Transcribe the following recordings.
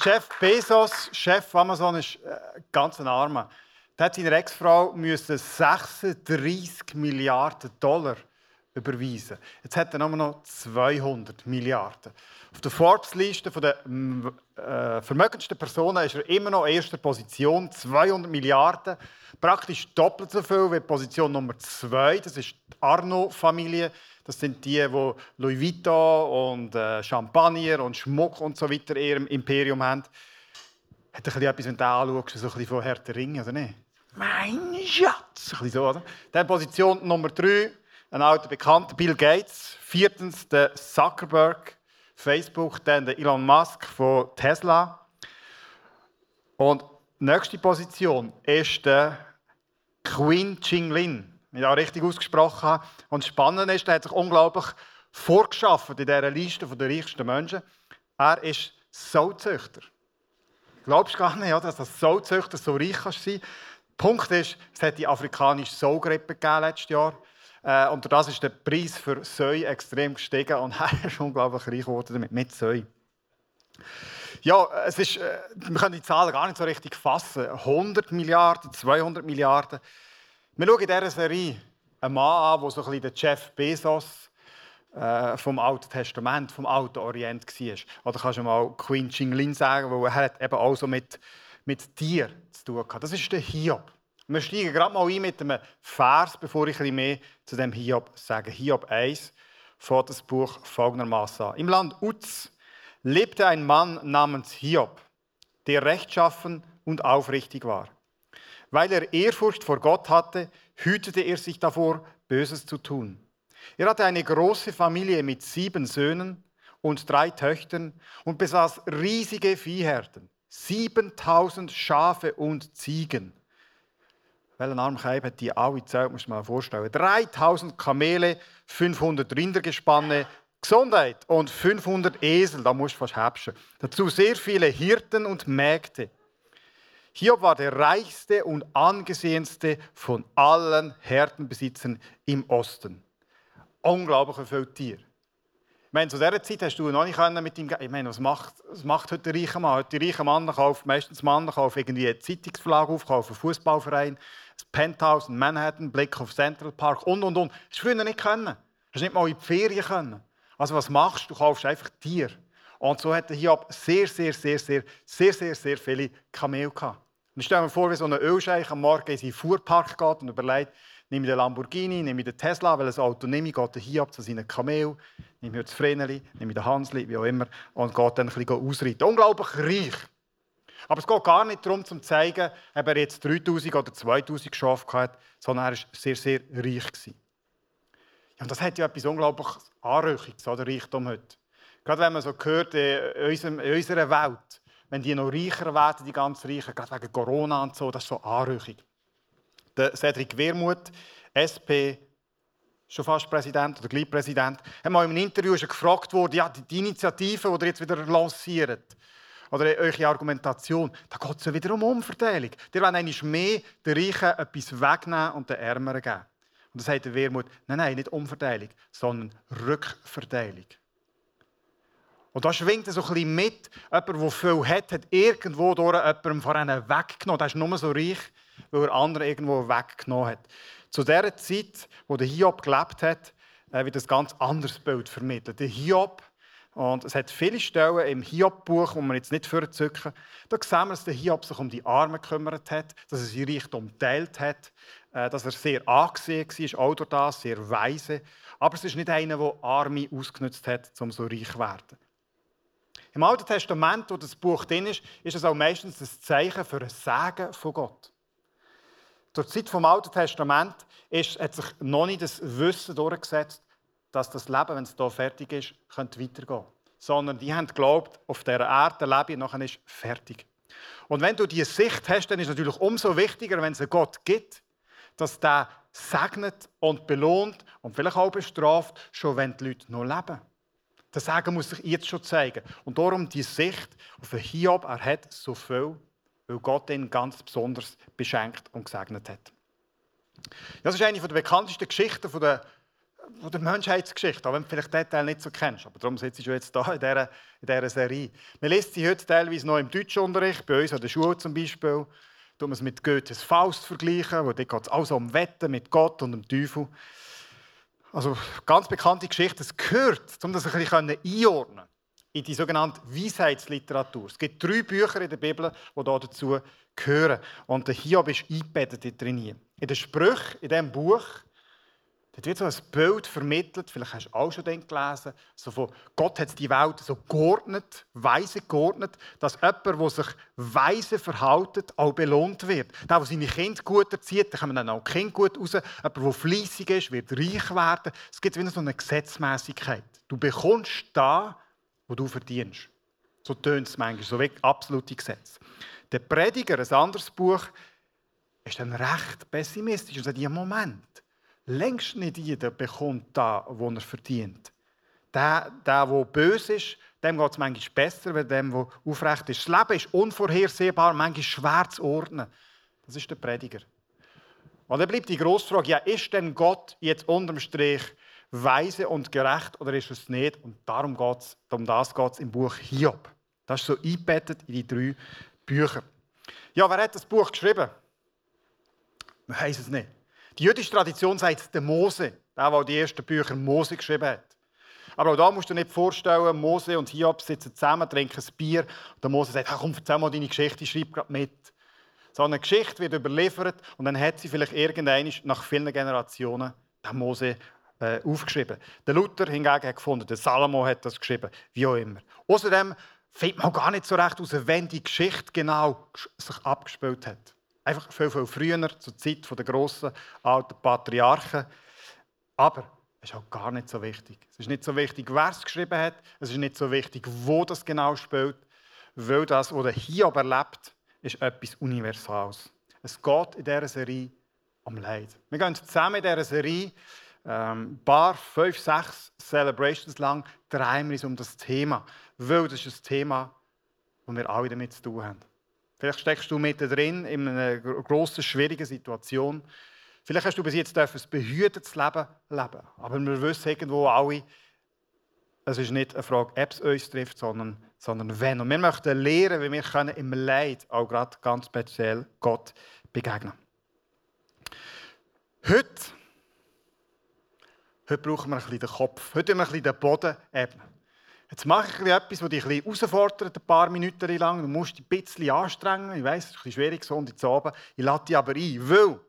Jeff Bezos, Chef von Amazon, ist äh, ganz ein Armer. Der hat seiner Ex-Frau 36 Milliarden Dollar überweisen. Jetzt hat er noch 200 Milliarden. Auf der Forbes-Liste der äh, vermögendsten Personen ist er immer noch in erster Position, 200 Milliarden. Praktisch doppelt so viel wie Position Nummer 2. Das ist die Arno-Familie. Das sind die, die Louis Vuitton und äh, Champagner und Schmuck und so weiter in ihrem Imperium haben. Hat ein bisschen etwas, wenn du anschaust, so ein bisschen von Herr der Ringe, oder nicht? Mein Schatz! Ein bisschen so, oder? Dann Position Nummer 3, ein alter Bekannter, Bill Gates. Viertens der Zuckerberg, Facebook. Dann der Elon Musk von Tesla. Und die nächste Position ist der Queen Jinglin, wenn ich auch richtig ausgesprochen habe. Und spannend ist, er hat sich unglaublich vorgeschafft in dieser Liste der reichsten Menschen. Er ist Sauzüchter. Glaubst du gar nicht, dass das Sauzüchter so reich sein kann? Punkt ist, es hat die afrikanische Saugrippe letztes Jahr. Äh, und das ist der Preis für Säu extrem gestiegen und er ist unglaublich reich geworden damit, mit Säu. Ja, es ist, äh, wir können die Zahlen gar nicht so richtig fassen. 100 Milliarden, 200 Milliarden. Wir schauen in dieser Serie einen Mann an, der so ein bisschen der Jeff Bezos äh, vom Alten Testament, vom Alten Orient war. Oder kannst du mal Queen Jinglin sagen, weil er hat eben auch so mit, mit Tieren zu tun hat. Das ist der Hiob. Wir steigen gerade mal ein mit einem Vers, bevor ich ein mehr zu dem Hiob sage. Hiob 1 fährt das Buch folgendermaßen. Im Land Uz lebte ein Mann namens Hiob, der rechtschaffen und aufrichtig war. Weil er Ehrfurcht vor Gott hatte, hütete er sich davor, Böses zu tun. Er hatte eine große Familie mit sieben Söhnen und drei Töchtern und besaß riesige Viehherden, 7000 Schafe und Ziegen welchen Armkeib hat die alle gezählt, du dir mal vorstellen. 3000 Kamele, 500 Rindergespanne, Gesundheit und 500 Esel, da musst du fast häpschen. Dazu sehr viele Hirten und Mägde. Hiob war der reichste und angesehenste von allen Herdenbesitzern im Osten. Unglaublich viele Tiere. Ich meine, zu dieser Zeit hast du noch nicht mit ihm. Ich meine, was macht, was macht heute der reiche Mann? Heute der reiche Mann kauft meistens Mann kauft irgendwie eine Zeitungsverlag auf, einen Fußballverein, das Penthouse in Manhattan, Blick auf Central Park und und und. Das du früher nicht können. Du hast nicht mal in die Ferien können. Also was machst du? Du kaufst einfach Tier. Und so hatte Hiob sehr, sehr, sehr, sehr, sehr, sehr, sehr viele Kamele gehabt. Und ich stelle vor, wie so ein Ölscheich am Morgen in seinen Fuhrpark geht und überlegt, nehme ich den Lamborghini, nehme ich den Tesla, weil ein Auto nehme ich, geht er Hiob zu seinen Kamel, nehme ich das Vreneli, nehme ich Hansli, wie auch immer, und geht dann ein bisschen ausreiten. Unglaublich reich. Aber es geht gar nicht darum, zu zeigen, ob er jetzt 3000 oder 2000 Schafe hatte, sondern er war sehr, sehr reich. Ja, und das hat ja etwas unglaublich Anrüchiges, der Reichtum heute. Gerade wenn man so hört, in, unserer Welt, wenn die noch reicher werden, die ganz Reichen, gerade wegen Corona und so, das ist so anrüchig. Cedric Wermuth, SP, schon fast Präsident oder gleich Präsident, hat mal in einem Interview gefragt worden, ja, die Initiative, die ihr jetzt wieder lanciert, oder eure Argumentation, da geht es ja wieder um Umverteilung. Ihr wollt eigentlich mehr den Reichen etwas wegnehmen und den Ärmeren geben. Und das sagt der Wermut, nein, nein, nicht Umverteilung, sondern Rückverteilung. Und da schwingt es so ein bisschen mit, jemand, der viel hat, hat irgendwo durch jemandem von ihnen weggenommen. Der ist nur so reich, weil er andere irgendwo weggenommen hat. Zu der Zeit, wo der Hiob gelebt hat, äh, wird ein ganz anderes Bild vermittelt. Der Hiob und es hat viele Stellen im Hiob-Buch, wo man jetzt nicht vorzücken. Da sehen wir, dass der Hiob sich um die Armen gekümmert hat, dass er sein Reichtum geteilt hat, äh, dass er sehr angesehen war, auch durch das, sehr weise. Aber es ist nicht einer, der Arme ausgenutzt hat, um so reich zu werden. Im Alten Testament, wo das Buch drin ist, ist es auch meistens ein Zeichen für ein Segen von Gott. Die Zeit vom Alten Testament ist, hat sich noch nicht das Wissen durchgesetzt, dass das Leben, wenn es hier fertig ist, könnte weitergehen Sondern die haben geglaubt, auf dieser Erde lebe ich, nachher ist fertig. Und wenn du diese Sicht hast, dann ist es natürlich umso wichtiger, wenn es einen Gott gibt, dass der segnet und belohnt und vielleicht auch bestraft, schon wenn die Leute noch leben. Das Sagen muss sich jetzt schon zeigen. Und darum die Sicht auf Hiob, er hat so viel, weil Gott ihn ganz besonders beschenkt und gesegnet hat. Das ist eine der bekanntesten Geschichten der von der Menschheitsgeschichte, auch wenn du vielleicht den Teil nicht so kennst. Aber darum sitze ich jetzt hier in dieser, Serie. Man liest sie heute teilweise noch im Deutschunterricht, bei uns an der Schule zum Beispiel. Tun wir es mit Goethes Faust vergleichen, wo dort geht es also um Wetten mit Gott und dem Teufel. Also ganz bekannte Geschichte, es gehört, um das ein bisschen einordnen in die sogenannte Weisheitsliteratur. Es gibt drei Bücher in der Bibel, die dazu gehören. Und der Hiob ist eingebettet drin. In den Sprüchen, in diesem Buch, Dort wird so ein Bild vermittelt, vielleicht hast du auch schon gelesen, so von Gott hat die Welt so geordnet, weise geordnet, dass jemand, der sich weise verhält, auch belohnt wird. Der, der seine Kinder gut erzieht, dann kommen dann auch Kinder gut raus. Jemand, der fleissig ist, wird reich werden. Es gibt wieder so eine Gesetzmäßigkeit. Du bekommst da, wo du verdienst. So tönt es manchmal, so wie absolute Gesetz. Der Prediger, ein anderes Buch, ist dann recht pessimistisch und sagt, ja, Moment längst nicht jeder bekommt da, wo er verdient. Der, der, der böse ist, dem geht es manchmal besser, als dem, der aufrecht ist. Das Leben ist unvorhersehbar, manchmal schwer zu ordnen. Das ist der Prediger. Und dann bleibt die Grossfrage, ja, ist denn Gott jetzt unterm Strich weise und gerecht oder ist es nicht? Und darum geht's, um das geht es im Buch Hiob. Das ist so eingebettet in die drei Bücher. Ja, wer hat das Buch geschrieben? Man weiß es nicht. Die jüdische Tradition sagt der Mose, der, der die ersten Bücher Mose geschrieben hat. Aber auch da musst du dir nicht vorstellen, Mose und Hiob sitzen zusammen, trinken ein Bier und der Mose sagt, komm, erzähl mal deine Geschichte, ich schreibe gerade mit. So eine Geschichte wird überliefert und dann hat sie vielleicht irgendwann nach vielen Generationen der Mose äh, aufgeschrieben. Der Luther hingegen hat gefunden, der Salomo hat das geschrieben, wie auch immer. Außerdem findet man gar nicht so recht heraus, wenn die Geschichte genau sich abgespielt hat. Einfach viel, viel früher, zur Zeit der grossen alten Patriarchen. Aber es ist auch gar nicht so wichtig. Es ist nicht so wichtig, wer es geschrieben hat. Es ist nicht so wichtig, wo das genau spielt. Weil das, was hier erlebt, ist etwas Universales. Es geht in dieser Serie um Leid. Wir gehen zusammen in dieser Serie ähm, paar, fünf, sechs Celebrations lang drehen wir uns um das Thema. Weil das ist ein Thema, das wir alle damit zu tun haben. Vielleicht steckst du mittendrin in einer grossen, schwierigen Situation. Vielleicht hast du bis jetzt ein behütetes Leben leben. Aber wir wissen irgendwo alle, es ist nicht eine Frage, ob es uns trifft, sondern, sondern wenn. Und wir möchten lernen, wie wir können im Leid auch gerade ganz speziell Gott begegnen Heute, heute brauchen wir ein bisschen den Kopf. Heute müssen wir ein bisschen den Boden ebnen. Jetzt mache ich etwas, das dich ein bisschen herausfordert, ein paar Minuten lang. Du musst dich ein bisschen anstrengen. Ich weiß, es ist ein bisschen schwierig, so und jetzt oben. Ich lade dich aber ein, weil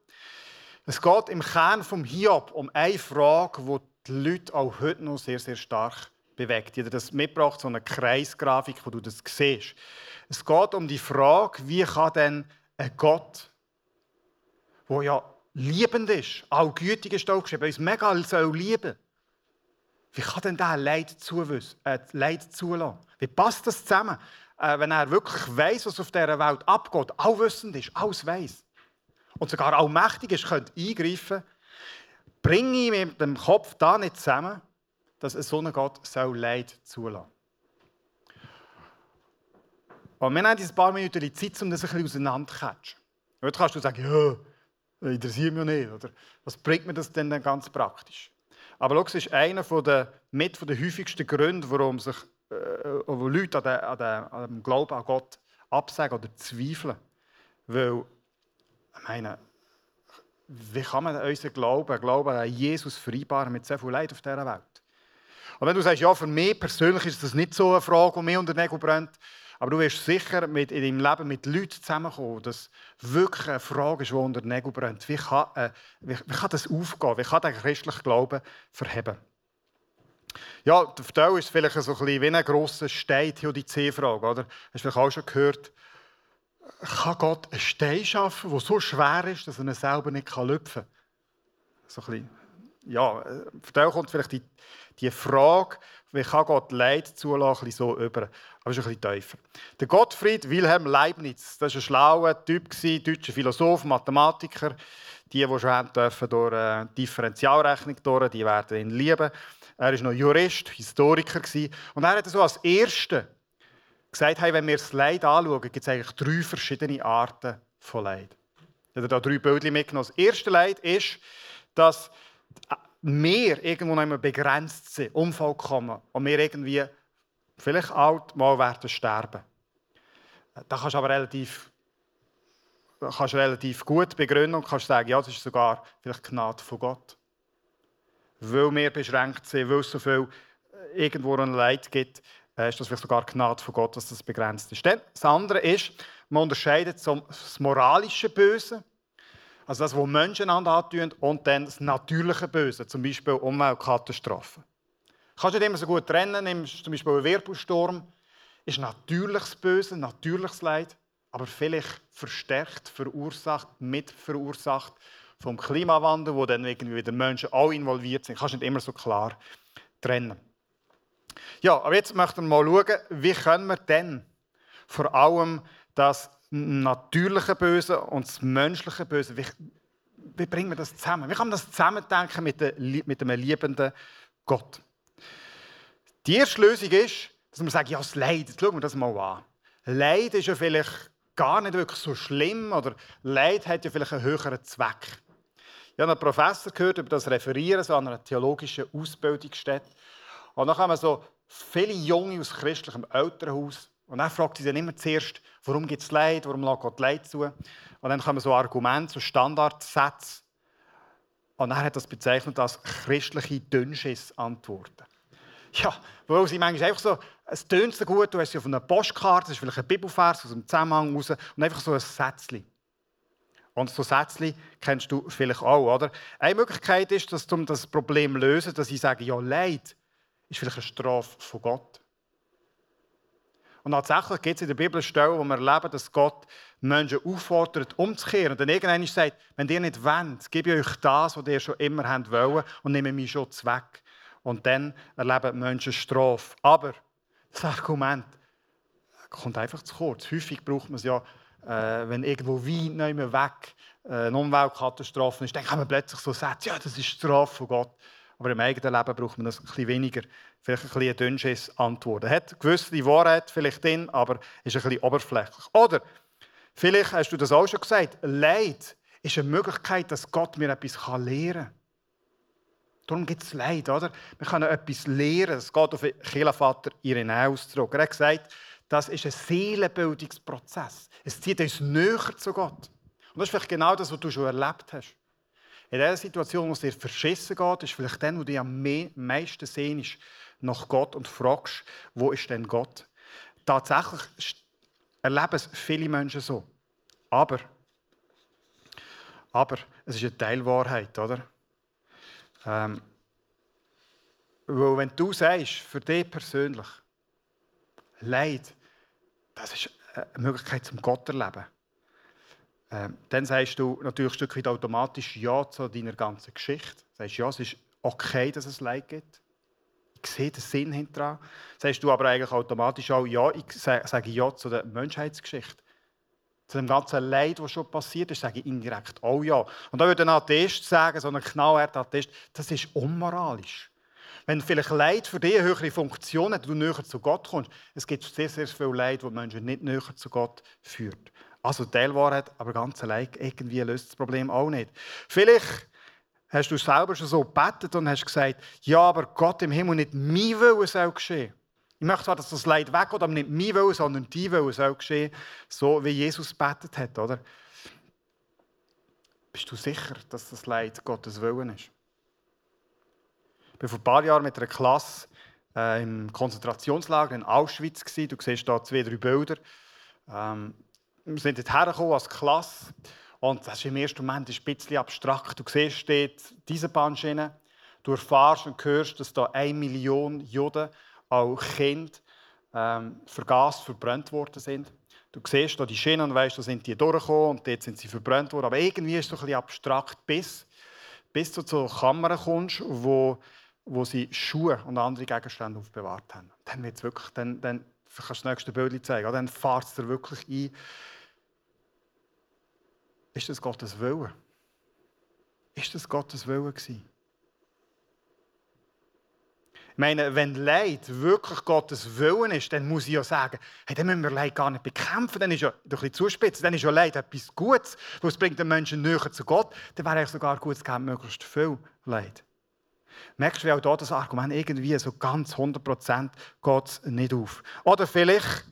es geht im Kern vom Hiob um eine Frage, die die Leute auch heute noch sehr, sehr stark bewegt. Habe das mitgebracht, so eine Kreisgrafik, wo du das siehst. Es geht um die Frage, wie kann denn ein Gott, der ja liebend ist, auch gütig ist, auch geschrieben, uns mega soll lieben wie kann denn der Leid, äh, Leid zulassen? Wie passt das zusammen, äh, wenn er wirklich weiß, was auf dieser Welt abgeht, allwissend ist, alles weiß und sogar allmächtig ist, könnte eingreifen, bringe ich mit dem Kopf da nicht zusammen, dass ein so ein Gott soll Leid zulassen. Und wir haben ein paar Minuten Zeit, um das ein bisschen auseinanderzukatschen. Heute kannst du sagen, ja, interessiert mich nicht. Oder was bringt mir das denn dann ganz praktisch? Aber es ist einer der, mit der häufigsten Gründe, warum sich äh, wo Leute an, den, an, den, an dem Glauben an Gott absagen oder zweifeln. Weil, ich meine, wie kann man unseren Glauben, Glauben an Jesus vereinbaren mit so viel Leid auf dieser Welt? Und wenn du sagst, ja, für mich persönlich ist das nicht so eine Frage, die mir unter den Nägeln brennt, aber du wirst sicher mit, in deinem Leben mit Leuten zusammenkommen, das wirklich eine Frage ist, die unter den Nägeln brennt. Wie kann, äh, wie, wie kann das aufgehen? Wie kann der christliche Glauben verheben? Ja, der Verteil ist vielleicht so ein bisschen wie ein grosser Stein, die C-Frage. Hast du vielleicht auch schon gehört, kann Gott einen Stein schaffen, der so schwer ist, dass er ihn selber nicht lüpfen kann? So ein bisschen, ja, äh, Verteil kommt vielleicht die, die Frage, wie kann Gott Leid zulassen, so über. Aber es ist ein bisschen tiefer. Der Gottfried Wilhelm Leibniz, das war ein schlauer Typ, deutscher Philosoph, Mathematiker. Die, die schon dürfen durch eine äh, Differentialrechnung durch, die werden ihn lieben. Er war noch Jurist, Historiker. Und er hat so als Erster gesagt, hey, wenn wir das Leid anschauen, gibt es eigentlich drei verschiedene Arten von Leid. Er hat da drei Bilder mitgenommen. Das erste Leid ist, dass wir irgendwo noch immer begrenzt sind, unvollkommen und wir irgendwie vielleicht alt mal werden sterben. Da kannst du aber relativ, kannst relativ gut begründen und kannst sagen, ja, das ist sogar vielleicht Gnade von Gott. Weil wir beschränkt sind, weil es so viel äh, irgendwo ein Leid gibt, äh, ist das vielleicht sogar Gnade von Gott, dass das begrenzt ist. Dann, das andere ist, man unterscheidet das moralische Böse, also das, was Menschen antun, und dann das natürliche Böse, zum Beispiel Umweltkatastrophen. Kannst du nicht immer so gut trennen, nimmst zum Beispiel einen Wirbelsturm, ist natürliches Böse, natürliches Leid, aber vielleicht verstärkt, verursacht, mitverursacht vom Klimawandel, wo dann irgendwie wieder Menschen auch involviert sind. Kannst du nicht immer so klar trennen. Ja, aber jetzt möchten wir mal schauen, wie können wir denn vor allem das natürliche Böse und das menschliche Böse, wie, wie bringen wir das zusammen? Wie kann man das zusammendenken mit, der, mit einem liebenden Gott? Die erste Lösung ist, dass man sagt, ja, das Leid, jetzt schauen wir das mal an. Leid ist ja vielleicht gar nicht wirklich so schlimm oder Leid hat ja vielleicht einen höheren Zweck. Ich habe einen Professor gehört über das Referieren so an einer theologischen Ausbildungsstätte. Und dann haben wir so viele Junge aus christlichem Elternhaus. Und dann fragt sie dann immer zuerst, warum gibt es Leid, warum lässt Gott Leid zu? Und dann kommen so Argumente, so Standardsätze. Und dann hat das bezeichnet als christliche Dünnschiss-Antworten. Ja, weil sie manchmal einfach so, es tönt so gut, du hast sie auf einer Postkarte, das ist vielleicht ein Bibelvers aus dem Zusammenhang raus, und einfach so ein Sätzchen. Und so Sätzchen kennst du vielleicht auch, oder? Eine Möglichkeit ist, dass, um das Problem zu lösen, dass ich sage, ja, Leid ist vielleicht eine Strafe von Gott. Und tatsächlich gibt es in der Bibel Stellen, wo wir erleben, dass Gott Menschen auffordert, umzukehren. Und dann irgendwann sagt, wenn ihr nicht wollt, gebe ich euch das, was ihr schon immer wollt, und nehme mich schon weg. Und dann erleben Menschen Strafe. Aber das Argument kommt einfach zu kurz. Häufig braucht man es ja, äh, wenn irgendwo weit nicht mehr weg äh, eine Umweltkatastrophe ist, dann kann man plötzlich so sagen, ja, das ist Strafe von Gott. Aber im eigenen Leben braucht man das ein bisschen weniger. Vielleicht ein bisschen dünnsches Antwort. Er hat gewisse Wahrheit vielleicht drin, aber ist ein bisschen oberflächlich. Oder vielleicht hast du das auch schon gesagt, Leid ist eine Möglichkeit, dass Gott mir etwas lernen kann. Darum gibt es Leid, oder? Wir können etwas lernen. Das geht auf Kirchenvater Irenaeus zurück. Er hat gesagt, das ist ein Seelenbildungsprozess. Es zieht uns näher zu Gott. Und das ist vielleicht genau das, was du schon erlebt hast. In der Situation, wo es dir verschissen geht, ist vielleicht dann, wo du am meisten sehnst nach Gott und fragst, wo ist denn Gott? Tatsächlich erleben es viele Menschen so. Aber, aber es ist eine Teilwahrheit, oder? Ähm, weil wenn du sagst, für dich persönlich, Leid, das ist eine Möglichkeit zum Gott erleben, ähm, dann sagst du natürlich ein Stück weit automatisch Ja zu deiner ganzen Geschichte. Du sagst, ja, es ist okay, dass es Leid gibt. Ich sehe den Sinn hinter. Sagst du aber eigentlich automatisch auch Ja, ich sage Ja zu der Menschheitsgeschichte zu dem ganzen Leid, was schon passiert ist, sage ich indirekt auch ja. Und da würde ein Atheist sagen, so ein knallharter Atheist, das ist unmoralisch. Wenn vielleicht Leid für dich eine höhere Funktion hat, du näher zu Gott kommst, es gibt sehr, sehr viel Leid, das Menschen nicht näher zu Gott führt. Also Teilwahrheit, aber ganz allein irgendwie löst das Problem auch nicht. Vielleicht hast du selber schon so gebetet und hast gesagt, ja, aber Gott im Himmel nicht mein Wille soll geschehen. Ich möchte zwar, dass das Leid weggeht, aber nicht mein Wille, sondern dein Wille soll geschehen, so wie Jesus betet hat, oder? Bist du sicher, dass das Leid Gottes Willen ist? Ich war vor ein paar Jahren mit einer Klasse äh, im Konzentrationslager in Auschwitz. Gewesen. Du siehst hier zwei, drei Bilder. Ähm, wir sind dort hergekommen als Klasse. Und das ist im ersten Moment ein bisschen abstrakt. Du siehst dort diese Bahnschiene. Du erfährst und hörst, dass da eine Million Juden auch Kinder ähm, vergaßt, verbrannt worden sind. Du siehst hier die Schienen und weißt, da sind die durchgekommen und dort sind sie verbrannt worden. Aber irgendwie ist es so ein bisschen abstrakt, bis, bis du zu Kammern kommst, wo, wo sie Schuhe und andere Gegenstände aufbewahrt haben. Dann wird wirklich, dann, dann kannst du das nächste Bild zeigen, dann fährt es dir wirklich ein. Ist das Gottes Wille? Ist das Gottes Wille gewesen? meine, wenn Leid wirklich Gottes Willen ist, dann muss ich ja sagen, hey, dann müssen wir Leid gar nicht bekämpfen. Dann ist ja, ein bisschen zuspitzen, dann ist ja Leid etwas Gutes, weil bringt den Menschen näher zu Gott. Dann wäre es sogar gut, es gäbe möglichst viel Leid. Merkst du, wie auch da das Argument irgendwie so ganz 100% geht nicht auf. Oder vielleicht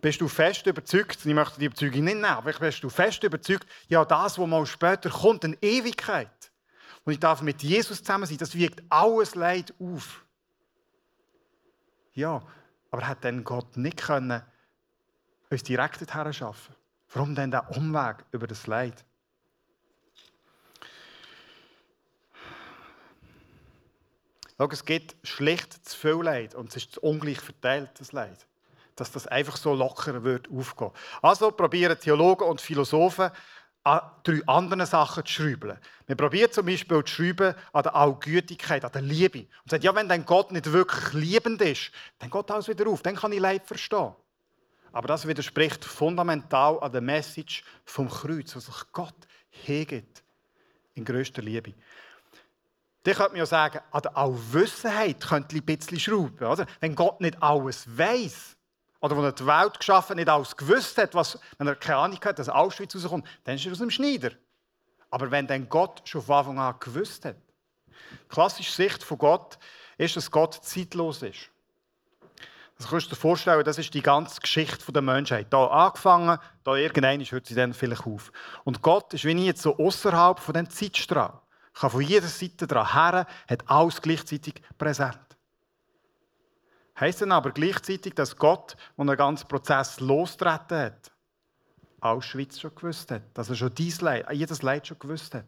bist du fest überzeugt, ich möchte die Überzeugung nicht nehmen, aber bist du fest überzeugt, ja, das, was mal später kommt, eine Ewigkeit. Und ich darf mit Jesus zusammen sein, das wiegt alles Leid auf. Ja, aber hat denn Gott nicht können uns direkt dorthin schaffen? Warum denn der Umweg über das Leid? Schau, es gibt schlicht zu viel Leid und es ist ungleich verteilt, das Leid. Dass das einfach so locker wird aufgehen. Also probieren Theologen und Philosophen an drei anderen Sachen zu schrauben. Wir probieren zum Beispiel zu schrauben an der Allgütigkeit, an der Liebe. Und sagen, ja, wenn dann Gott nicht wirklich liebend ist, dann geht alles wieder auf, dann kann ich Leid verstehen. Aber das widerspricht fundamental an der Message vom Kreuz, was sich Gott hergibt in größter Liebe. Dann könnte man ja sagen, an der Allwissenheit könnte ein bisschen schrauben. Oder? Wenn Gott nicht alles weiß, oder wenn er die Welt geschaffen nicht alles gewusst hat, was, wenn er keine Ahnung hat, dass Auschwitz rauskommt, dann ist er aus dem Schneider. Aber wenn dann Gott schon von Anfang an gewusst hat. Die klassische Sicht von Gott ist, dass Gott zeitlos ist. Das kannst du dir vorstellen, das ist die ganze Geschichte der Menschheit. Da angefangen, da irgendwann hört sie dann vielleicht auf. Und Gott ist wie nie so außerhalb von dem Zeitstrahl. Kann von jeder Seite daran her, hat alles gleichzeitig präsent. Heißt dann aber gleichzeitig, dass Gott, als den ganzen Prozess lostreten hat, Auschwitz schon gewusst hat, dass er schon dies Leid, jedes Leid schon gewusst hat.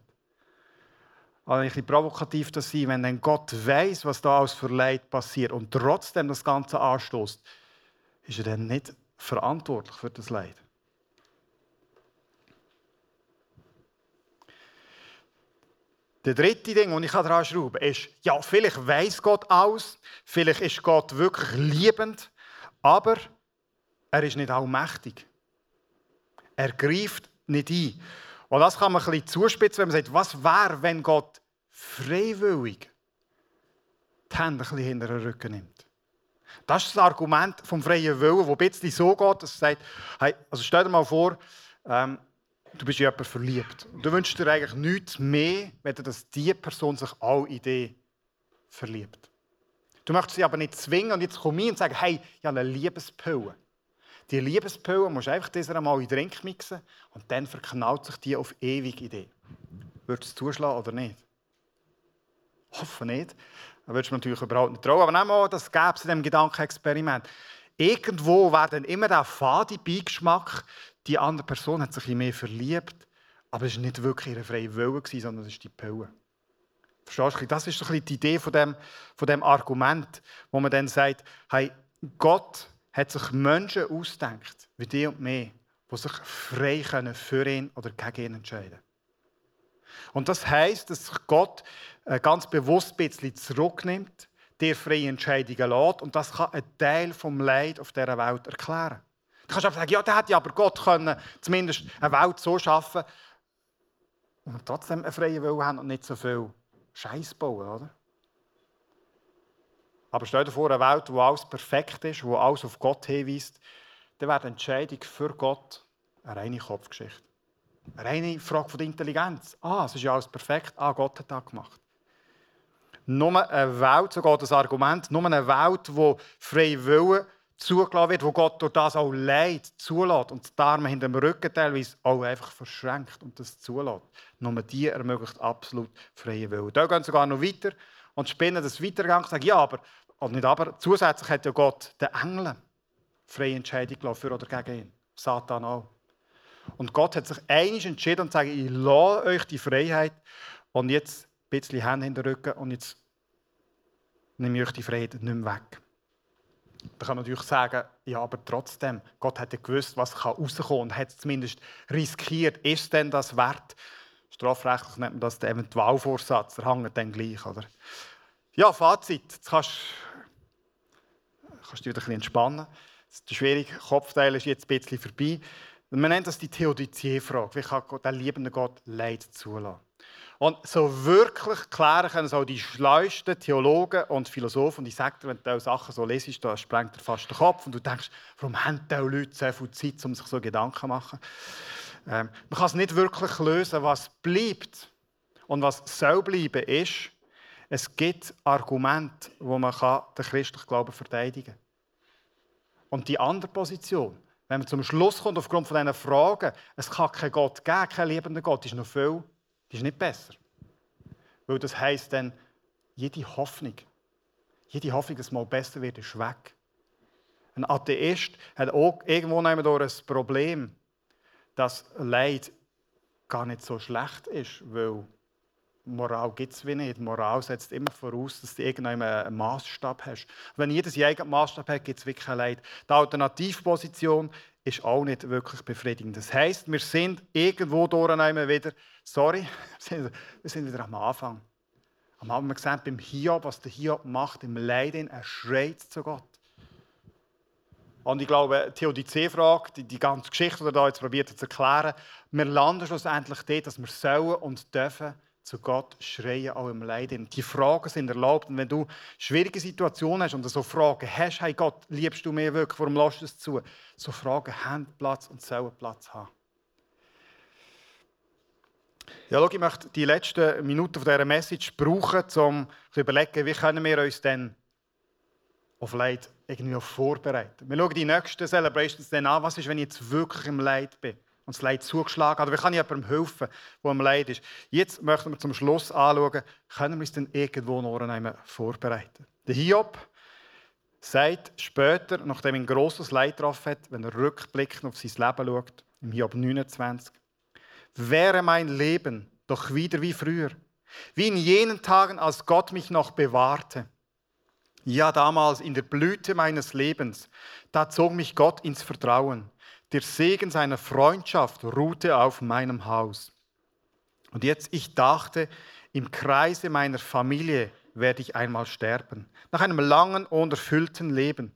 Also ein bisschen provokativ das sein, wenn dann Gott weiß, was da alles für Leid passiert und trotzdem das Ganze anstoßt, ist er dann nicht verantwortlich für das Leid. Der dritte Ding, das ich daran schrauben kann, ist, ja, vielleicht weiß Gott alles, vielleicht ist Gott wirklich liebend, aber er ist nicht allmächtig. Er greift nicht ein. Und das kann man ein bisschen zuspitzen, wenn man sagt, was wäre, wenn Gott freiwillig die Hände ein bisschen hinter den Rücken nimmt. Das ist das Argument vom freien Willen, das ein bisschen so geht, dass er sagt, hey, also stell dir mal vor, ähm, du bist in jemanden verliebt. Du wünschst dir eigentlich nichts mehr, wenn dass diese Person sich all in dich verliebt. Du möchtest sie aber nicht zwingen und jetzt komme ich und sage, hey, ich habe eine Liebespille. Die Liebespille musst du einfach dieser einmal in Drink mixen und dann verknallt sich die auf ewig in dich. Würdest du es zuschlagen oder nicht? Hoffe nicht. Dann würdest du natürlich überhaupt nicht trauen. Aber nehmen wir das gäbe es in diesem Gedankenexperiment. Irgendwo wäre dann immer der fade Beigeschmack, die andere Person hat sich ein mehr verliebt, aber es war nicht wirklich ihre freie Wille, sondern es ist die Pille. Verstehst du? Das ist so die Idee von dem, von dem Argument, wo man dann sagt, hey, Gott hat sich Menschen ausgedacht, wie die und mir, die sich frei können für ihn oder gegen ihn entscheiden Und das heißt, dass sich Gott äh, ganz bewusst ein bisschen zurücknimmt, dir freie Entscheidungen lässt und das kann ein Teil vom Leid auf dieser Welt erklären. Du kannst einfach sagen, ja, der hätte aber Gott können zumindest eine Welt so schaffen und trotzdem einen freien Willen haben und nicht so viel Scheiß bauen, oder? Aber stell dir vor, eine Welt, wo alles perfekt ist, wo alles auf Gott hinweist, dann wäre die Entscheidung für Gott eine reine Kopfgeschichte. Eine reine Frage von der Intelligenz. Ah, es ist ja alles perfekt. Ah, Gott hat das gemacht. Nur eine Welt, so geht das Argument, nur eine Welt, wo freie Willen zugelassen wird, wo Gott durch das auch Leid zulässt und die Arme hinter dem Rücken teilweise auch einfach verschränkt und das zulässt. Nur die ermöglicht absolut freie Willen. Da gehen sie sogar noch weiter und spinnen das weitergegangen und sagen, ja, aber, und nicht aber, zusätzlich hat ja Gott den Engeln freie Entscheidung gelassen, für oder gegen ihn. Satan auch. Und Gott hat sich einig entschieden und sagt, ich lasse euch die Freiheit und jetzt ein bisschen Hände in den Rücken und jetzt nehme ich euch die Freiheit nicht mehr weg. Da kann man natürlich sagen, ja, aber trotzdem, Gott hat ja gewusst, was kann und hat es zumindest riskiert. Ist denn das wert? Strafrechtlich nennt man das den Eventualvorsatz, der hängt dann gleich. Oder? Ja, Fazit. Jetzt kannst, kannst du dich ein bisschen entspannen. Der schwierige Kopfteil ist jetzt ein bisschen vorbei. Man nennt das die Theodizee-Frage. Wie kann der liebende Gott Leid zulassen? Und so wirklich klären können so die schleusten Theologen und Philosophen. Und ich sage dir, wenn du diese Sachen so lesest, da sprengt dir fast den Kopf. Und du denkst, warum haben diese Leute so viel Zeit, um sich so Gedanken zu machen? Ähm, man kann es nicht wirklich lösen. Was bleibt und was soll bleiben, ist, Es gibt Argumente, wo man den christlichen Glauben verteidigen kann. Und die andere Position, wenn man zum Schluss kommt, aufgrund von diesen Fragen, es kann keinen Gott geben, keinen liebenden Gott, ist noch viel, ist nicht besser. Weil das heisst dann, jede Hoffnung, jede Hoffnung, dass es mal besser wird, ist weg. Ein Atheist hat auch irgendwo ein Problem, dass Leid gar nicht so schlecht ist, weil Moral gibt es wie nicht. Moral setzt immer voraus, dass du irgendeinen Maßstab hast. wenn seinen eigenen Maßstab hat, gibt es wirklich kein Leid. Die Alternativposition ist auch nicht wirklich befriedigend. Das heisst, wir sind irgendwo durch wieder, sorry, wir sind wieder am Anfang. Am Anfang haben wir gesehen, beim Hiob, was der Hiob macht, im Leiden, er schreit zu Gott. Und ich glaube, die Theodizee-Frage, die, die ganze Geschichte, die er da jetzt probiert zu erklären, wir landen schlussendlich dort, dass wir sollen und dürfen zu Gott schreien, auch im Leiden. Die Fragen sind erlaubt. Und wenn du schwierige Situationen hast und so Fragen hast, hey Gott, liebst du mir wirklich, warum lässt du es zu? So Fragen haben Platz und sollen Platz haben. Ja, schau, ich möchte die letzten Minuten von dieser Message brauchen, um zu überlegen, wie können wir uns denn auf Leid irgendwie vorbereiten. Wir schauen die nächsten Celebrations dann an, was ist, wenn ich jetzt wirklich im Leid bin und das Leid zugeschlagen hat. Wie kann ich jemandem helfen, der im Leid ist? Jetzt möchten wir zum Schluss anschauen, können wir uns denn irgendwo noch einmal vorbereiten? Der Hiob sagt später, nachdem er ein grosses Leid drauf hat, wenn er rückblickend auf sein Leben schaut, im Hiob 29, wäre mein Leben doch wieder wie früher, wie in jenen Tagen, als Gott mich noch bewahrte. Ja, damals in der Blüte meines Lebens, da zog mich Gott ins Vertrauen. Der Segen seiner Freundschaft ruhte auf meinem Haus. Und jetzt, ich dachte, im Kreise meiner Familie werde ich einmal sterben, nach einem langen und erfüllten Leben.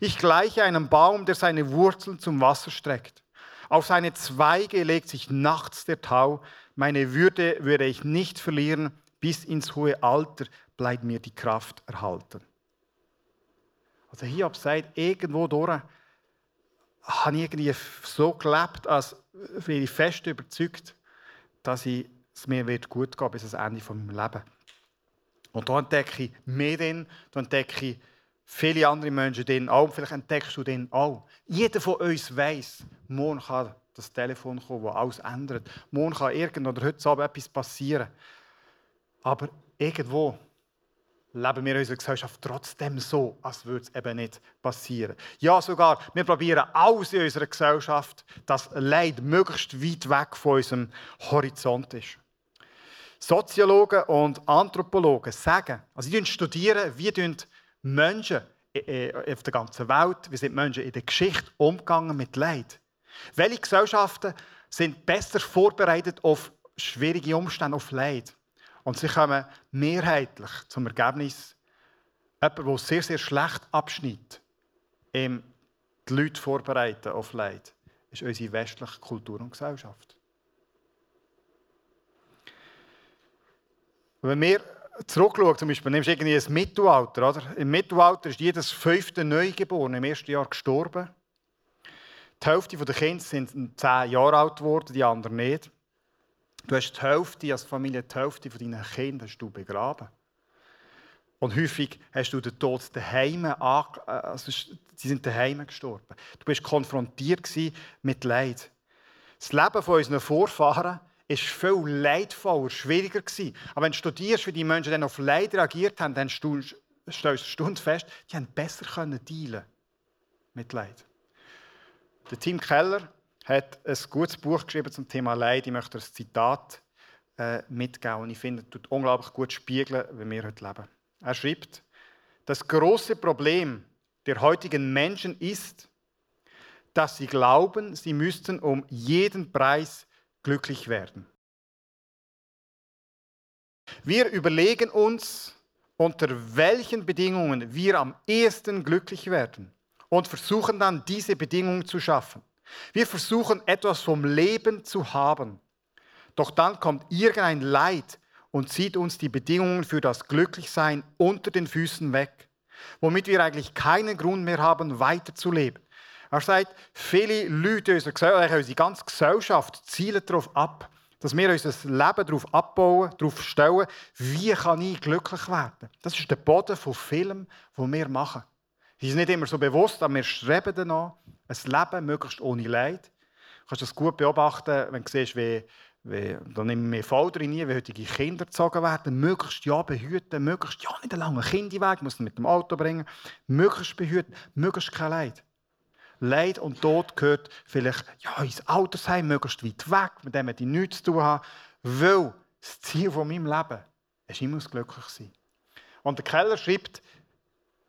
Ich gleiche einem Baum, der seine Wurzeln zum Wasser streckt. Auf seine Zweige legt sich nachts der Tau. Meine Würde würde ich nicht verlieren. Bis ins hohe Alter bleibt mir die Kraft erhalten. Also Hiob sagt, irgendwo durch habe ich irgendwie so gelebt, als wäre ich fest überzeugt, dass es mir wird gut gehen bis ans Ende von meinem Leben. Und da entdecke ich mehr drin, da entdecke ich viele andere Menschen drin auch. Vielleicht entdeckst du den auch. Jeder von uns weiß, morgen kann das Telefon kommen, das alles ändert. Morgen kann irgend oder heute Abend etwas passieren. Aber irgendwo leben wir in unserer Gesellschaft trotzdem so, als würde es eben nicht passieren. Ja, sogar, wir probieren alles in unserer Gesellschaft, dass Leid möglichst weit weg von unserem Horizont ist. Soziologen und Anthropologen sagen, also sie studieren, wie Menschen auf der ganzen Welt, wie sind Menschen in der Geschichte umgegangen mit Leid. Welche Gesellschaften sind besser vorbereitet auf schwierige Umstände, auf Leid? Und sie kommen mehrheitlich zum Ergebnis, jemand, der sehr, sehr schlecht abschneidet, ihm die Leute vorbereiten auf Leid, ist unsere westliche Kultur und Gesellschaft. Wenn wir zurückschauen, zum Beispiel, nimmst du irgendwie das Mittelalter, oder? Im Mittelalter ist jedes fünfte Neugeborene im ersten Jahr gestorben. Die Hälfte der Kinder sind zehn Jahre alt geworden, die anderen nicht. Du hast die Hälfte als Familie, die Hälfte von deinen Kindern hast du begraben. Und häufig hast du den Tod daheim, also sie sind daheim gestorben. Du bist konfrontiert mit Leid. Das Leben von unseren Vorfahren war viel leidvoller, schwieriger Aber wenn du studierst, wie die Menschen dann auf Leid reagiert haben, dann stellst du Stunde fest, die haben besser dealen mit Leid. Der Tim Keller hat ein gutes Buch geschrieben zum Thema Leid. Ich möchte ein Zitat äh, mitgeben und ich finde, es tut unglaublich gut spiegeln, wie wir heute leben. Er schreibt, das große Problem der heutigen Menschen ist, dass sie glauben, sie müssten um jeden Preis glücklich werden. Wir überlegen uns, unter welchen Bedingungen wir am ehesten glücklich werden und versuchen dann, diese Bedingungen zu schaffen. Wir versuchen etwas vom Leben zu haben. Doch dann kommt irgendein Leid und zieht uns die Bedingungen für das Glücklichsein unter den Füßen weg, womit wir eigentlich keinen Grund mehr haben, weiterzuleben. Er sagt, viele Leute, unsere ganze Gesellschaft zielen darauf ab, Dass wir unser Leben darauf abbauen, darauf stellen, wie kann ich glücklich werden. Das ist der Boden von Film, den wir machen. Es ist nicht immer so bewusst, aber wir streben danach, ein Leben möglichst ohne Leid. Du kannst das gut beobachten, wenn du siehst, wie, wie da nehmen wir voll drin, wie heutige Kinder gezogen werden. Möglichst ja behüten, möglichst ja nicht einen langen Kinderweg, muss mit dem Auto bringen. Möglichst behüten, möglichst kein Leid. Leid und Tod gehört vielleicht ja, ins Altersheim, möglichst weit weg, mit dem ich nichts zu tun habe. Weil das Ziel von meinem Leben ist, muss glücklich sein. Und der Keller schreibt,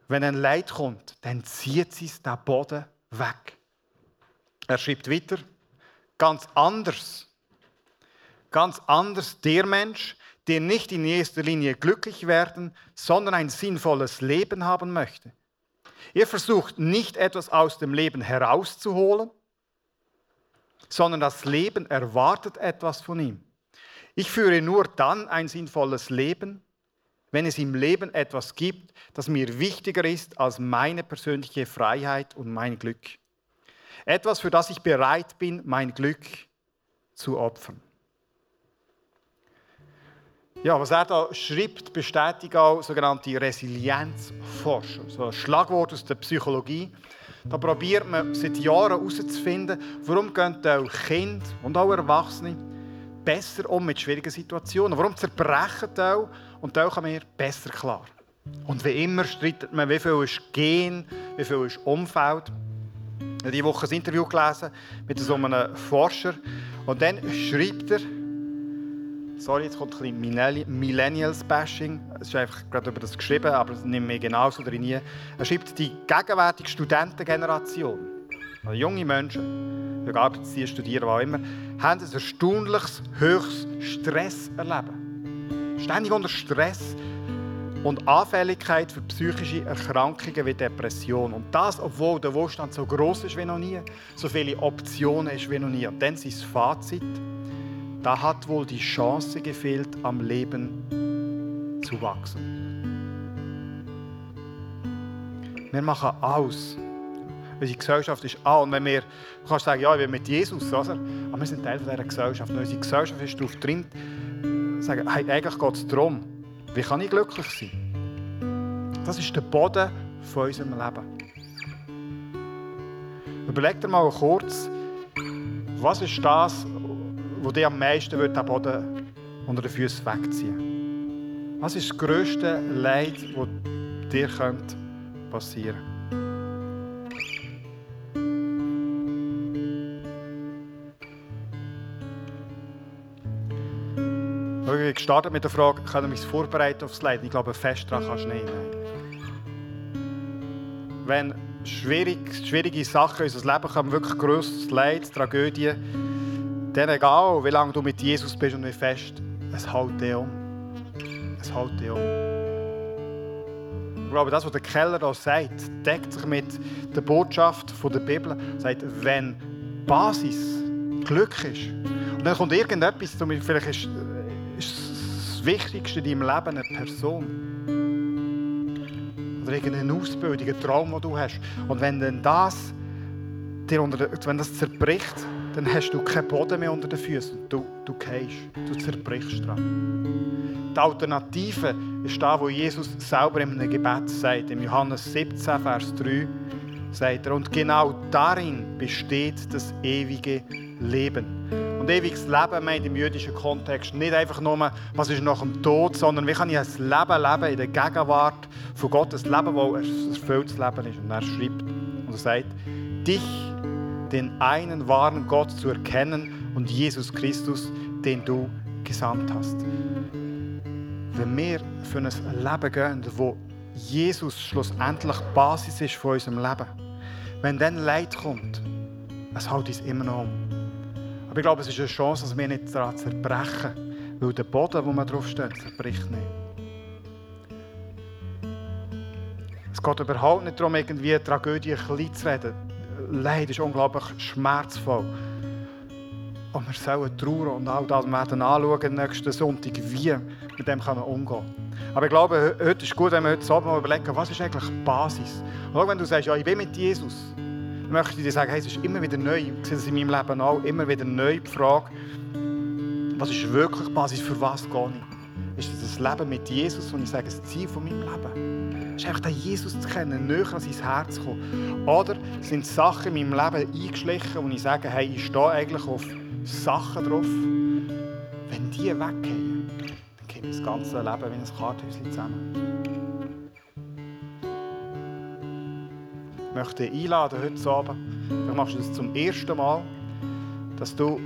wenn ein Leid kommt, dann zieht es den Boden weg. Er schreibt weiter, ganz anders. Ganz anders der Mensch, der nicht in erster Linie glücklich werden, sondern ein sinnvolles Leben haben möchte. Er versucht nicht etwas aus dem Leben herauszuholen, sondern das Leben erwartet etwas von ihm. Ich führe nur dann ein sinnvolles Leben, wenn es im Leben etwas gibt, das mir wichtiger ist als meine persönliche Freiheit und mein Glück. Etwas, für das ich bereit bin, mein Glück zu opfern. Ja, was er da schreibt, bestätigt auch sogenannte Resilienzforscher. So ein Schlagwort aus der Psychologie. Da probiert man seit Jahren herauszufinden, warum gehen auch Kinder und auch Erwachsene besser um mit schwierigen Situationen. Warum zerbrechen auch und auch kommen wir besser klar. Und wie immer streitet man, wie viel ist Gen, wie viel ist Umfeld. Ich habe diese Woche ein Interview gelesen mit so einem Forscher und dann schreibt er, Sorry, jetzt kommt ein bisschen Millennials-Bashing. Es ist einfach gerade über das geschrieben, aber es nimmt mir genauso drin. Er schreibt, die gegenwärtige Studentengeneration, also junge Menschen, die Arbeitsziel studieren, was auch immer, haben ein erstaunliches, höchstes Stresserleben. Ständig unter Stress und Anfälligkeit für psychische Erkrankungen wie Depression. Und das, obwohl der Wohlstand so groß ist wie noch nie, so viele Optionen ist wie noch nie. Und dann das Fazit, da hat wohl die Chance gefehlt, am Leben zu wachsen. Wir machen aus. Unsere Gesellschaft ist an. Und wenn wir, du kannst sagen, ja, ich bin mit Jesus, oder? aber wir sind Teil dieser Gesellschaft. Und unsere Gesellschaft ist darauf drin, sagen, hey, eigentlich geht es darum, wie kann ich glücklich sein? Das ist der Boden von unserem Leben. Überleg dir mal kurz, was ist das, wo dir am meisten wird den Boden unter den Füßen wegziehen Was ist das grösste Leid, das dir passieren könnte? Wir haben gestartet mit der Frage, können wir uns vorbereiten auf das Leid? Ich glaube, fest daran kannst du nicht. Wenn schwierig, schwierige Sachen in unser Leben kommen, wirklich grosses Leid, Tragödien, dann egal, wie lange du mit Jesus bist und wie fest, es hält dich um. Es hält dich um. Ich glaube, das, was der Keller da sagt, deckt sich mit der Botschaft der Bibel. Er sagt, wenn Basis Glück ist, und dann kommt irgendetwas, vielleicht ist Wichtigste in deinem Leben eine Person. Oder irgendeine Ausbildung, ein Traum, den du hast. Und wenn dann das, dir unter, wenn das zerbricht, dann hast du keinen Boden mehr unter den Füßen. Du, du gehst, du zerbrichst dran. Die Alternative ist da, wo Jesus selber in einem Gebet sagt. Im Johannes 17, Vers 3 sagt er, und genau darin besteht das ewige Leben. Und ewiges Leben meint im jüdischen Kontext nicht einfach nur, was ist nach dem Tod, sondern wie kann ich ein Leben leben in der Gegenwart von Gott, ein Leben, das ein erfülltes Leben ist. Und er schreibt und sagt, dich den einen wahren Gott zu erkennen und Jesus Christus, den du gesandt hast. Wenn wir für ein Leben gehen, wo Jesus schlussendlich die Basis ist von unserem Leben, wenn dann Leid kommt, es hält uns immer noch um. Aber ich glaube, es ist eine Chance, dass wir nicht daran zerbrechen, weil der Boden, wo man drauf steht, zerbricht nicht. Es geht überhaupt nicht darum, irgendwie Tragödie klein zu reden. Leid ist unglaublich schmerzvoll. Und wir sollen trauern und all das werden anschauen nächsten Sonntag, wie mit dem kann man umgehen Aber ich glaube, heute ist gut, wenn wir heute Abend mal überlegen, was ist eigentlich die Basis. Auch wenn du sagst, ja, ich bin mit Jesus, möchte ich dir sagen, hey, es ist immer wieder neu, ich sehe das in meinem Leben auch, immer wieder neu die Frage, Was ist wirklich Basis? Für was gehe ich? Ist das ein Leben mit Jesus, und ich sage, das Ziel von meinem Leben? Ist einfach den Jesus zu kennen, näher an sein Herz zu kommen? Oder sind Sachen in meinem Leben eingeschlichen, wo ich sage, hey, ich stehe eigentlich auf Sachen drauf? Wenn die weggehen, dann geht das ganze Leben wie ein Karthäuschen zusammen. Möchte einladen heute Abend, vielleicht machst du das zum ersten Mal, dass du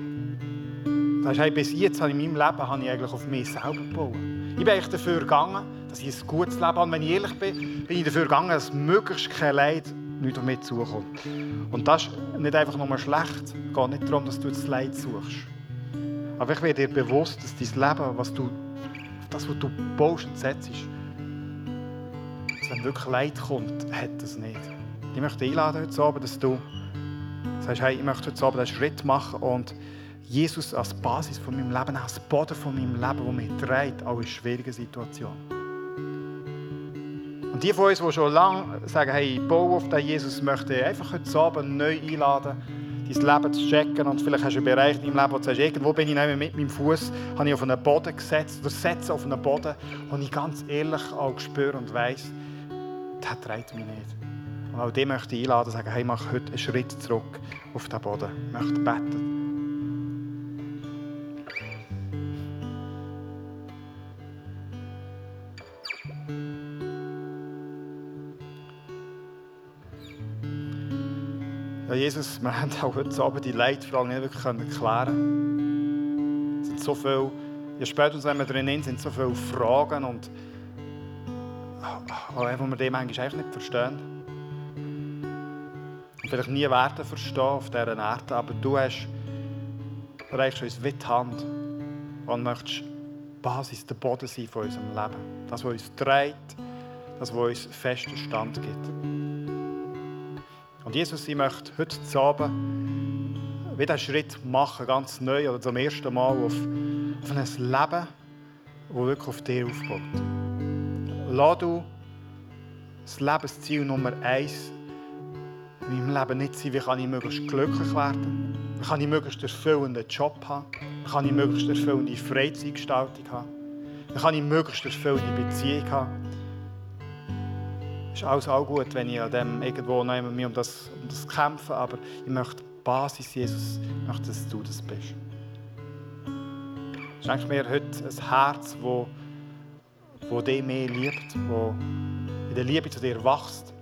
sagst, hey, bis jetzt habe ich in meinem Leben habe ich eigentlich auf mich selber gebaut. Ich bin eigentlich dafür gegangen, dass ich ein gutes Leben habe. Wenn ich ehrlich bin, bin ich dafür gegangen, dass möglichst kein Leid nicht auf mich zukommt. Und das ist nicht einfach nur schlecht. Es geht nicht darum, dass du das Leid suchst. Aber ich werde dir bewusst, dass dein Leben, was du, das, was du baust und setzt, dass wenn wirklich Leid kommt, hat das nicht. Ich möchte dich einladen heute Abend, dass du sagst, hey, ich möchte heute Abend einen Schritt machen und Jesus als Basis von meinem Leben, als Boden von meinem Leben, der mich trägt, auch in schwierigen Situationen. Und die von uns, die schon lange sagen, hey, ich baue auf den Jesus, möchte einfach heute Abend neu einladen, dein Leben zu checken. Und vielleicht hast du einen Bereich in deinem Leben, wo du sagst, irgendwo bin ich mit meinem Fuß auf einen Boden gesetzt oder setze auf einen Boden, wo ich ganz ehrlich auch spüre und weiss, der trägt mich nicht. Und auch die möchte ich einladen, sagen, hey, mach heute einen Schritt zurück auf den Boden. Ich möchte beten. Ja, Jesus, wir haben auch heute Abend die Leitfrage nicht wirklich erklären Es sind so viele, je später wenn wir drin sind, so viele Fragen und wo wir die manchmal eigentlich nicht verstehen. Vielleicht nie werden verstehen auf dieser Erde, aber du hast reichst uns wie die Hand und möchtest Basis, der Boden sein von unserem Leben. Das, was uns trägt, das, was uns festen Stand gibt. Und Jesus, ich möchte heute Abend wieder einen Schritt machen, ganz neu oder zum ersten Mal auf, auf ein Leben, das wirklich auf dir aufbaut. Lass du das Lebensziel Nummer eins in meinem Leben nicht sein, wie kann ich möglichst glücklich werden, wie kann ich möglichst erfüllenden Job haben, wie kann ich möglichst erfüllende Freizeitgestaltung haben, wie kann ich möglichst erfüllende Beziehung haben ist alles auch gut, wenn ich an dem irgendwo noch um das, um das kämpfe, aber ich möchte Basis, Jesus, ich möchte, dass du das bist. Schenk mir heute ein Herz, wo, wo dich mehr liebt, wo in der Liebe zu dir wächst.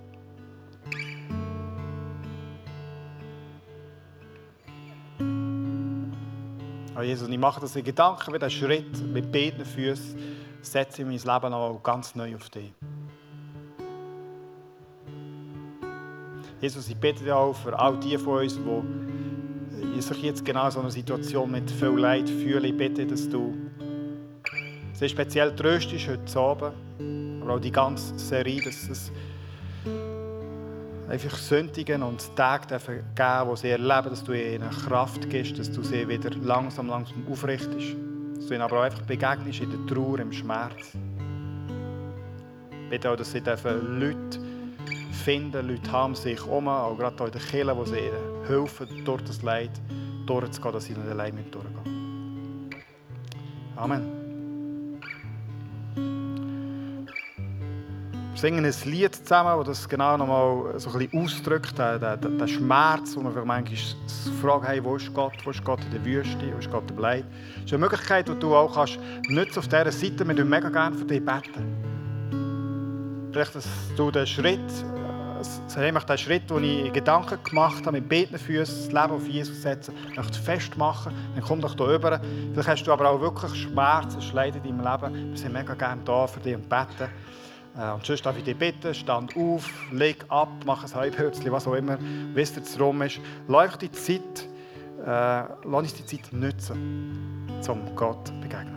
Oh Jesus, ich mache das in Gedanken, wie der Schritt mit beiden Füßen setze ich mein Leben auch ganz neu auf dich. Jesus, ich bitte dich auch für all die von uns, die sich jetzt genau in so einer Situation mit viel Leid fühlen. Ich bitte, dass du sehr speziell tröstest heute Abend, aber auch die ganze Serie, dass es einfach Sündigen und Tage geben dürfen, die sie erleben, dass du ihnen Kraft gibst, dass du sie wieder langsam, langsam aufrichtest. Dass du ihnen aber auch einfach begegnest in der Trauer, im Schmerz. Ich bitte auch, dass sie Leute finden, Leute haben sich um, auch gerade in den Kirchen, die ihnen helfen, durch das Leid durchzugehen, dass sie nicht allein mit durchgehen. Amen. Singen ein Lied zusammen, das das genau nochmal so ein ausdrückt, den, den, den Schmerz, wo wir manchmal fragen, hey, wo ist Gott, wo ist Gott in der Wüste, wo ist Gott im Leid. Das ist eine Möglichkeit, die du auch kannst nutzen auf dieser Seite. Wir mega gerne für dich beten. Vielleicht, dass du den Schritt das ist der Schritt, den ich in Gedanken gemacht habe, mit beiden Füßen das Leben auf Jesus setzen, möchte festmachen, dann komm doch hier rüber. Vielleicht hast du aber auch wirklich Schmerzen, Schleid in deinem Leben. Wir sind mega gerne da für dich und beten. Äh, und sonst darf ich dich bitten, stand auf, leg ab, mach ein Halbhölzchen, was auch immer, wie es dir rum ist. Lass die Zeit, äh, lass uns die Zeit nutzen, um Gott zu begegnen.